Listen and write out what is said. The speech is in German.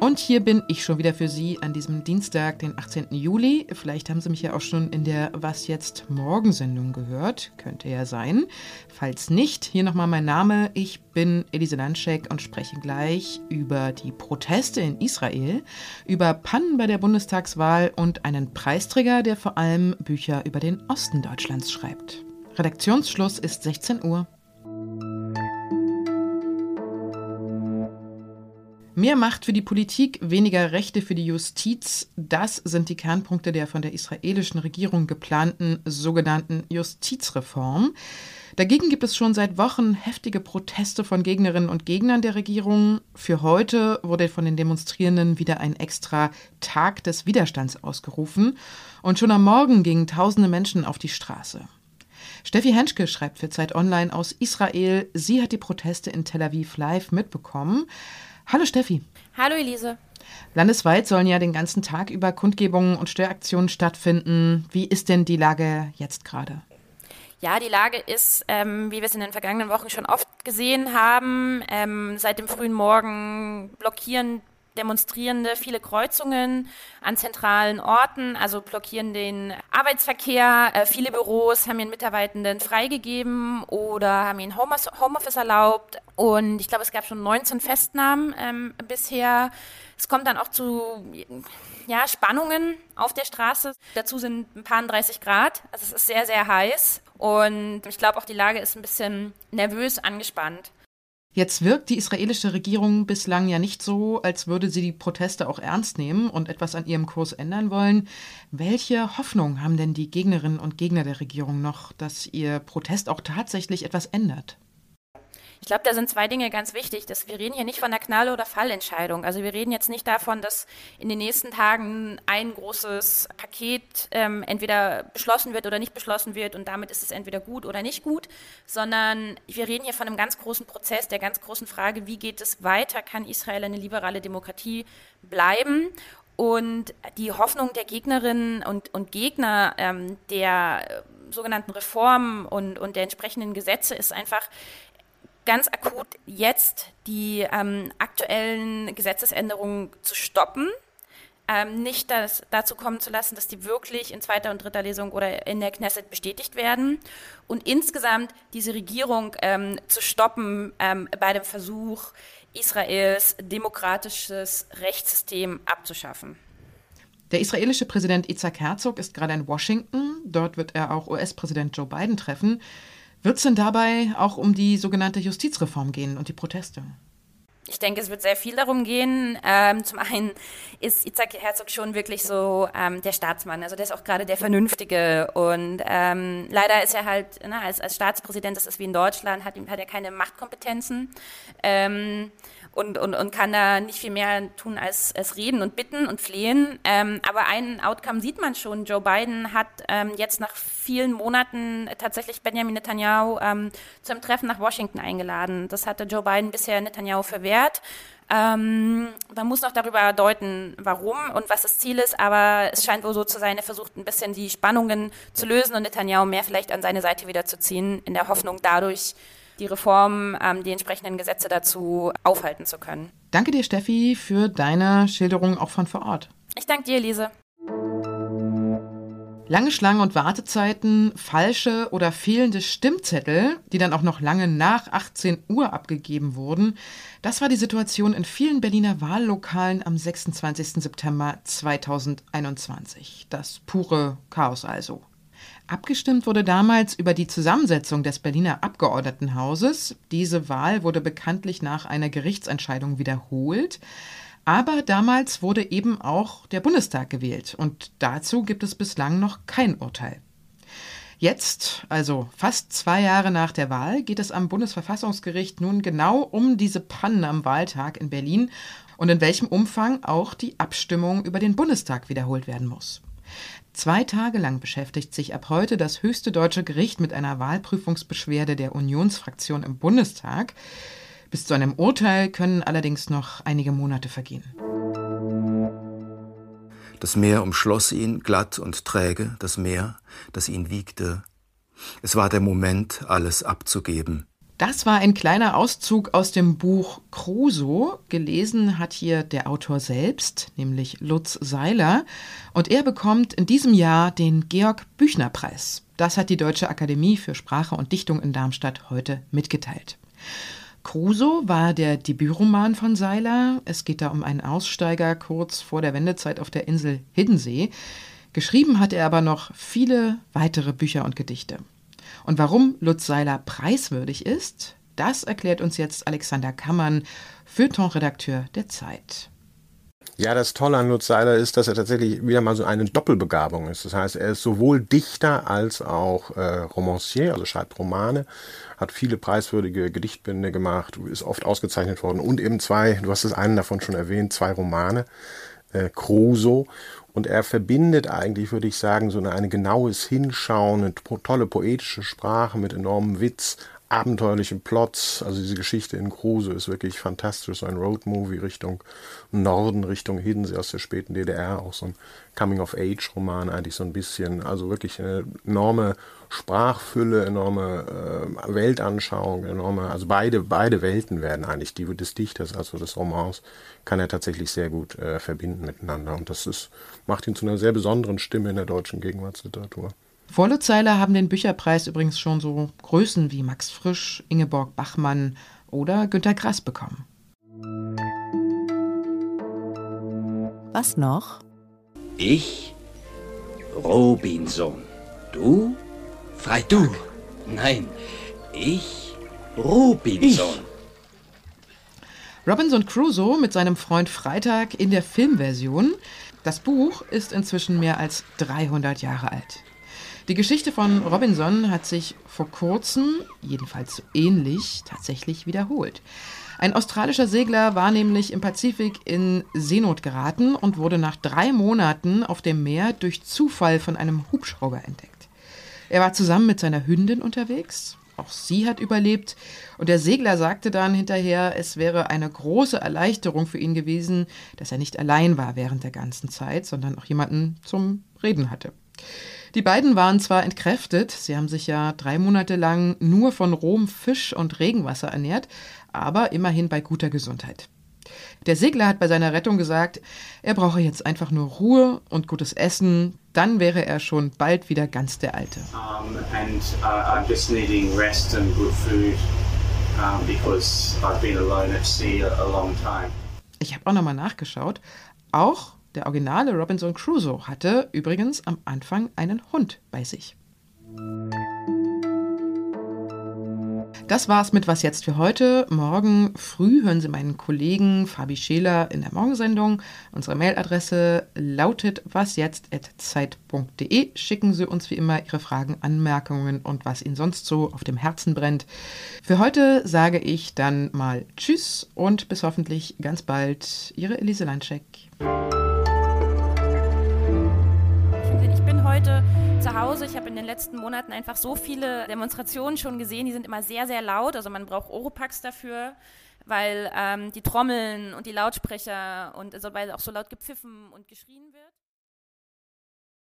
Und hier bin ich schon wieder für Sie an diesem Dienstag, den 18. Juli. Vielleicht haben Sie mich ja auch schon in der Was jetzt Morgensendung gehört. Könnte ja sein. Falls nicht, hier nochmal mein Name. Ich bin Elise Landschek und spreche gleich über die Proteste in Israel, über Pannen bei der Bundestagswahl und einen Preisträger, der vor allem Bücher über den Osten Deutschlands schreibt. Redaktionsschluss ist 16 Uhr. Mehr Macht für die Politik, weniger Rechte für die Justiz, das sind die Kernpunkte der von der israelischen Regierung geplanten sogenannten Justizreform. Dagegen gibt es schon seit Wochen heftige Proteste von Gegnerinnen und Gegnern der Regierung. Für heute wurde von den Demonstrierenden wieder ein extra Tag des Widerstands ausgerufen. Und schon am Morgen gingen tausende Menschen auf die Straße. Steffi Henschke schreibt für Zeit Online aus Israel. Sie hat die Proteste in Tel Aviv live mitbekommen. Hallo Steffi. Hallo Elise. Landesweit sollen ja den ganzen Tag über Kundgebungen und Störaktionen stattfinden. Wie ist denn die Lage jetzt gerade? Ja, die Lage ist, ähm, wie wir es in den vergangenen Wochen schon oft gesehen haben, ähm, seit dem frühen Morgen blockieren Demonstrierende viele Kreuzungen an zentralen Orten, also blockieren den Arbeitsverkehr. Äh, viele Büros haben ihren Mitarbeitenden freigegeben oder haben ihnen Homeoffice erlaubt. Und ich glaube, es gab schon 19 Festnahmen ähm, bisher. Es kommt dann auch zu ja, Spannungen auf der Straße. Dazu sind ein paar 30 Grad. Also es ist sehr, sehr heiß. Und ich glaube auch die Lage ist ein bisschen nervös angespannt. Jetzt wirkt die israelische Regierung bislang ja nicht so, als würde sie die Proteste auch ernst nehmen und etwas an ihrem Kurs ändern wollen. Welche Hoffnung haben denn die Gegnerinnen und Gegner der Regierung noch, dass ihr Protest auch tatsächlich etwas ändert? Ich glaube, da sind zwei Dinge ganz wichtig. Dass wir reden hier nicht von einer Knall- oder Fallentscheidung. Also wir reden jetzt nicht davon, dass in den nächsten Tagen ein großes Paket ähm, entweder beschlossen wird oder nicht beschlossen wird und damit ist es entweder gut oder nicht gut, sondern wir reden hier von einem ganz großen Prozess, der ganz großen Frage, wie geht es weiter? Kann Israel eine liberale Demokratie bleiben? Und die Hoffnung der Gegnerinnen und, und Gegner ähm, der sogenannten Reformen und, und der entsprechenden Gesetze ist einfach, ganz akut jetzt die ähm, aktuellen Gesetzesänderungen zu stoppen, ähm, nicht das, dazu kommen zu lassen, dass die wirklich in zweiter und dritter Lesung oder in der Knesset bestätigt werden und insgesamt diese Regierung ähm, zu stoppen ähm, bei dem Versuch, Israels demokratisches Rechtssystem abzuschaffen. Der israelische Präsident Isaac Herzog ist gerade in Washington. Dort wird er auch US-Präsident Joe Biden treffen. Wird es denn dabei auch um die sogenannte Justizreform gehen und die Proteste? Ich denke, es wird sehr viel darum gehen. Ähm, zum einen ist Isaac Herzog schon wirklich so ähm, der Staatsmann, also der ist auch gerade der Vernünftige. Und ähm, leider ist er halt na, als, als Staatspräsident, das ist wie in Deutschland, hat, hat er keine Machtkompetenzen. Ähm, und, und, und kann da nicht viel mehr tun als, als reden und bitten und flehen. Ähm, aber ein Outcome sieht man schon. Joe Biden hat ähm, jetzt nach vielen Monaten tatsächlich Benjamin Netanyahu ähm, zum Treffen nach Washington eingeladen. Das hatte Joe Biden bisher Netanyahu verwehrt. Ähm, man muss noch darüber deuten, warum und was das Ziel ist, aber es scheint wohl so zu sein, er versucht ein bisschen die Spannungen zu lösen und Netanyahu mehr vielleicht an seine Seite wieder zu ziehen, in der Hoffnung dadurch die Reformen, ähm, die entsprechenden Gesetze dazu aufhalten zu können. Danke dir, Steffi, für deine Schilderung auch von vor Ort. Ich danke dir, Elise. Lange Schlangen und Wartezeiten, falsche oder fehlende Stimmzettel, die dann auch noch lange nach 18 Uhr abgegeben wurden, das war die Situation in vielen Berliner Wahllokalen am 26. September 2021. Das pure Chaos also. Abgestimmt wurde damals über die Zusammensetzung des Berliner Abgeordnetenhauses. Diese Wahl wurde bekanntlich nach einer Gerichtsentscheidung wiederholt. Aber damals wurde eben auch der Bundestag gewählt und dazu gibt es bislang noch kein Urteil. Jetzt, also fast zwei Jahre nach der Wahl, geht es am Bundesverfassungsgericht nun genau um diese Pannen am Wahltag in Berlin und in welchem Umfang auch die Abstimmung über den Bundestag wiederholt werden muss. Zwei Tage lang beschäftigt sich ab heute das höchste deutsche Gericht mit einer Wahlprüfungsbeschwerde der Unionsfraktion im Bundestag. Bis zu einem Urteil können allerdings noch einige Monate vergehen. Das Meer umschloss ihn glatt und träge, das Meer, das ihn wiegte. Es war der Moment, alles abzugeben. Das war ein kleiner Auszug aus dem Buch Crusoe. Gelesen hat hier der Autor selbst, nämlich Lutz Seiler. Und er bekommt in diesem Jahr den Georg Büchner Preis. Das hat die Deutsche Akademie für Sprache und Dichtung in Darmstadt heute mitgeteilt. Crusoe war der Debütroman von Seiler. Es geht da um einen Aussteiger kurz vor der Wendezeit auf der Insel Hiddensee. Geschrieben hat er aber noch viele weitere Bücher und Gedichte. Und warum Lutz Seiler preiswürdig ist, das erklärt uns jetzt Alexander Kammern, Feuilleton-Redakteur der Zeit. Ja, das Tolle an Lutz Seiler ist, dass er tatsächlich wieder mal so eine Doppelbegabung ist. Das heißt, er ist sowohl Dichter als auch äh, Romancier, also schreibt Romane, hat viele preiswürdige Gedichtbände gemacht, ist oft ausgezeichnet worden und eben zwei, du hast es einen davon schon erwähnt, zwei Romane, äh, Crusoe und er verbindet eigentlich, würde ich sagen, so eine, eine genaues Hinschauen, eine tolle poetische Sprache mit enormem Witz, abenteuerlichen Plots. Also diese Geschichte in Kruse ist wirklich fantastisch. So ein Roadmovie Richtung Norden, Richtung Hiddensee aus der späten DDR. Auch so ein Coming-of-Age-Roman eigentlich so ein bisschen. Also wirklich eine enorme Sprachfülle, enorme äh, Weltanschauung, enorme, also beide, beide Welten werden eigentlich, die des Dichters, also des Romans, kann er tatsächlich sehr gut äh, verbinden miteinander. Und das ist, macht ihn zu einer sehr besonderen Stimme in der deutschen Gegenwartsliteratur. Vor Lutzzeiler haben den Bücherpreis übrigens schon so Größen wie Max Frisch, Ingeborg Bachmann oder Günter Grass bekommen. Was noch? Ich, Robinson. Du, Freitag. Nein, ich, Robinson. Ich. Robinson Crusoe mit seinem Freund Freitag in der Filmversion. Das Buch ist inzwischen mehr als 300 Jahre alt. Die Geschichte von Robinson hat sich vor kurzem, jedenfalls so ähnlich, tatsächlich wiederholt. Ein australischer Segler war nämlich im Pazifik in Seenot geraten und wurde nach drei Monaten auf dem Meer durch Zufall von einem Hubschrauber entdeckt. Er war zusammen mit seiner Hündin unterwegs. Auch sie hat überlebt. Und der Segler sagte dann hinterher, es wäre eine große Erleichterung für ihn gewesen, dass er nicht allein war während der ganzen Zeit, sondern auch jemanden zum Reden hatte. Die beiden waren zwar entkräftet, sie haben sich ja drei Monate lang nur von rohem Fisch und Regenwasser ernährt, aber immerhin bei guter Gesundheit. Der Segler hat bei seiner Rettung gesagt, er brauche jetzt einfach nur Ruhe und gutes Essen, dann wäre er schon bald wieder ganz der Alte. Um, and uh, I'm just needing rest and good food um, because I've been alone at sea a long time. Ich habe auch nochmal nachgeschaut. Auch der originale Robinson Crusoe hatte übrigens am Anfang einen Hund bei sich. Das war's mit Was jetzt für heute. Morgen früh hören Sie meinen Kollegen Fabi Scheler in der Morgensendung. Unsere Mailadresse lautet wasjetzt.zeit.de. Schicken Sie uns wie immer Ihre Fragen, Anmerkungen und was Ihnen sonst so auf dem Herzen brennt. Für heute sage ich dann mal Tschüss und bis hoffentlich ganz bald. Ihre Elise Landscheck. Heute zu Hause. Ich habe in den letzten Monaten einfach so viele Demonstrationen schon gesehen. Die sind immer sehr, sehr laut. Also man braucht Oropax dafür, weil ähm, die Trommeln und die Lautsprecher und also weil auch so laut gepfiffen und geschrien wird.